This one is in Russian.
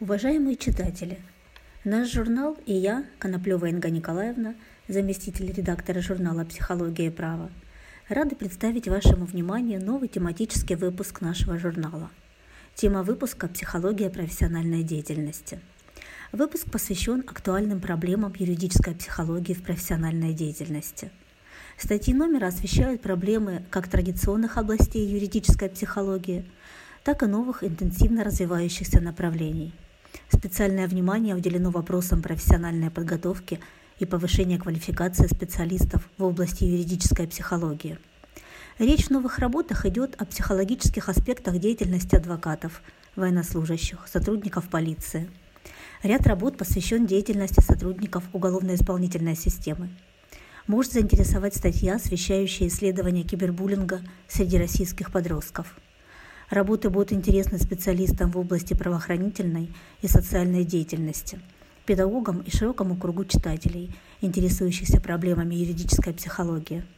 Уважаемые читатели, наш журнал и я, Коноплева Инга Николаевна, заместитель редактора журнала «Психология и право», рады представить вашему вниманию новый тематический выпуск нашего журнала. Тема выпуска «Психология профессиональной деятельности». Выпуск посвящен актуальным проблемам юридической психологии в профессиональной деятельности. Статьи номера освещают проблемы как традиционных областей юридической психологии, так и новых интенсивно развивающихся направлений – Специальное внимание уделено вопросам профессиональной подготовки и повышения квалификации специалистов в области юридической психологии. Речь в новых работах идет о психологических аспектах деятельности адвокатов, военнослужащих, сотрудников полиции. Ряд работ посвящен деятельности сотрудников уголовно-исполнительной системы. Может заинтересовать статья, освещающая исследования кибербуллинга среди российских подростков – Работы будут интересны специалистам в области правоохранительной и социальной деятельности, педагогам и широкому кругу читателей, интересующихся проблемами юридической психологии –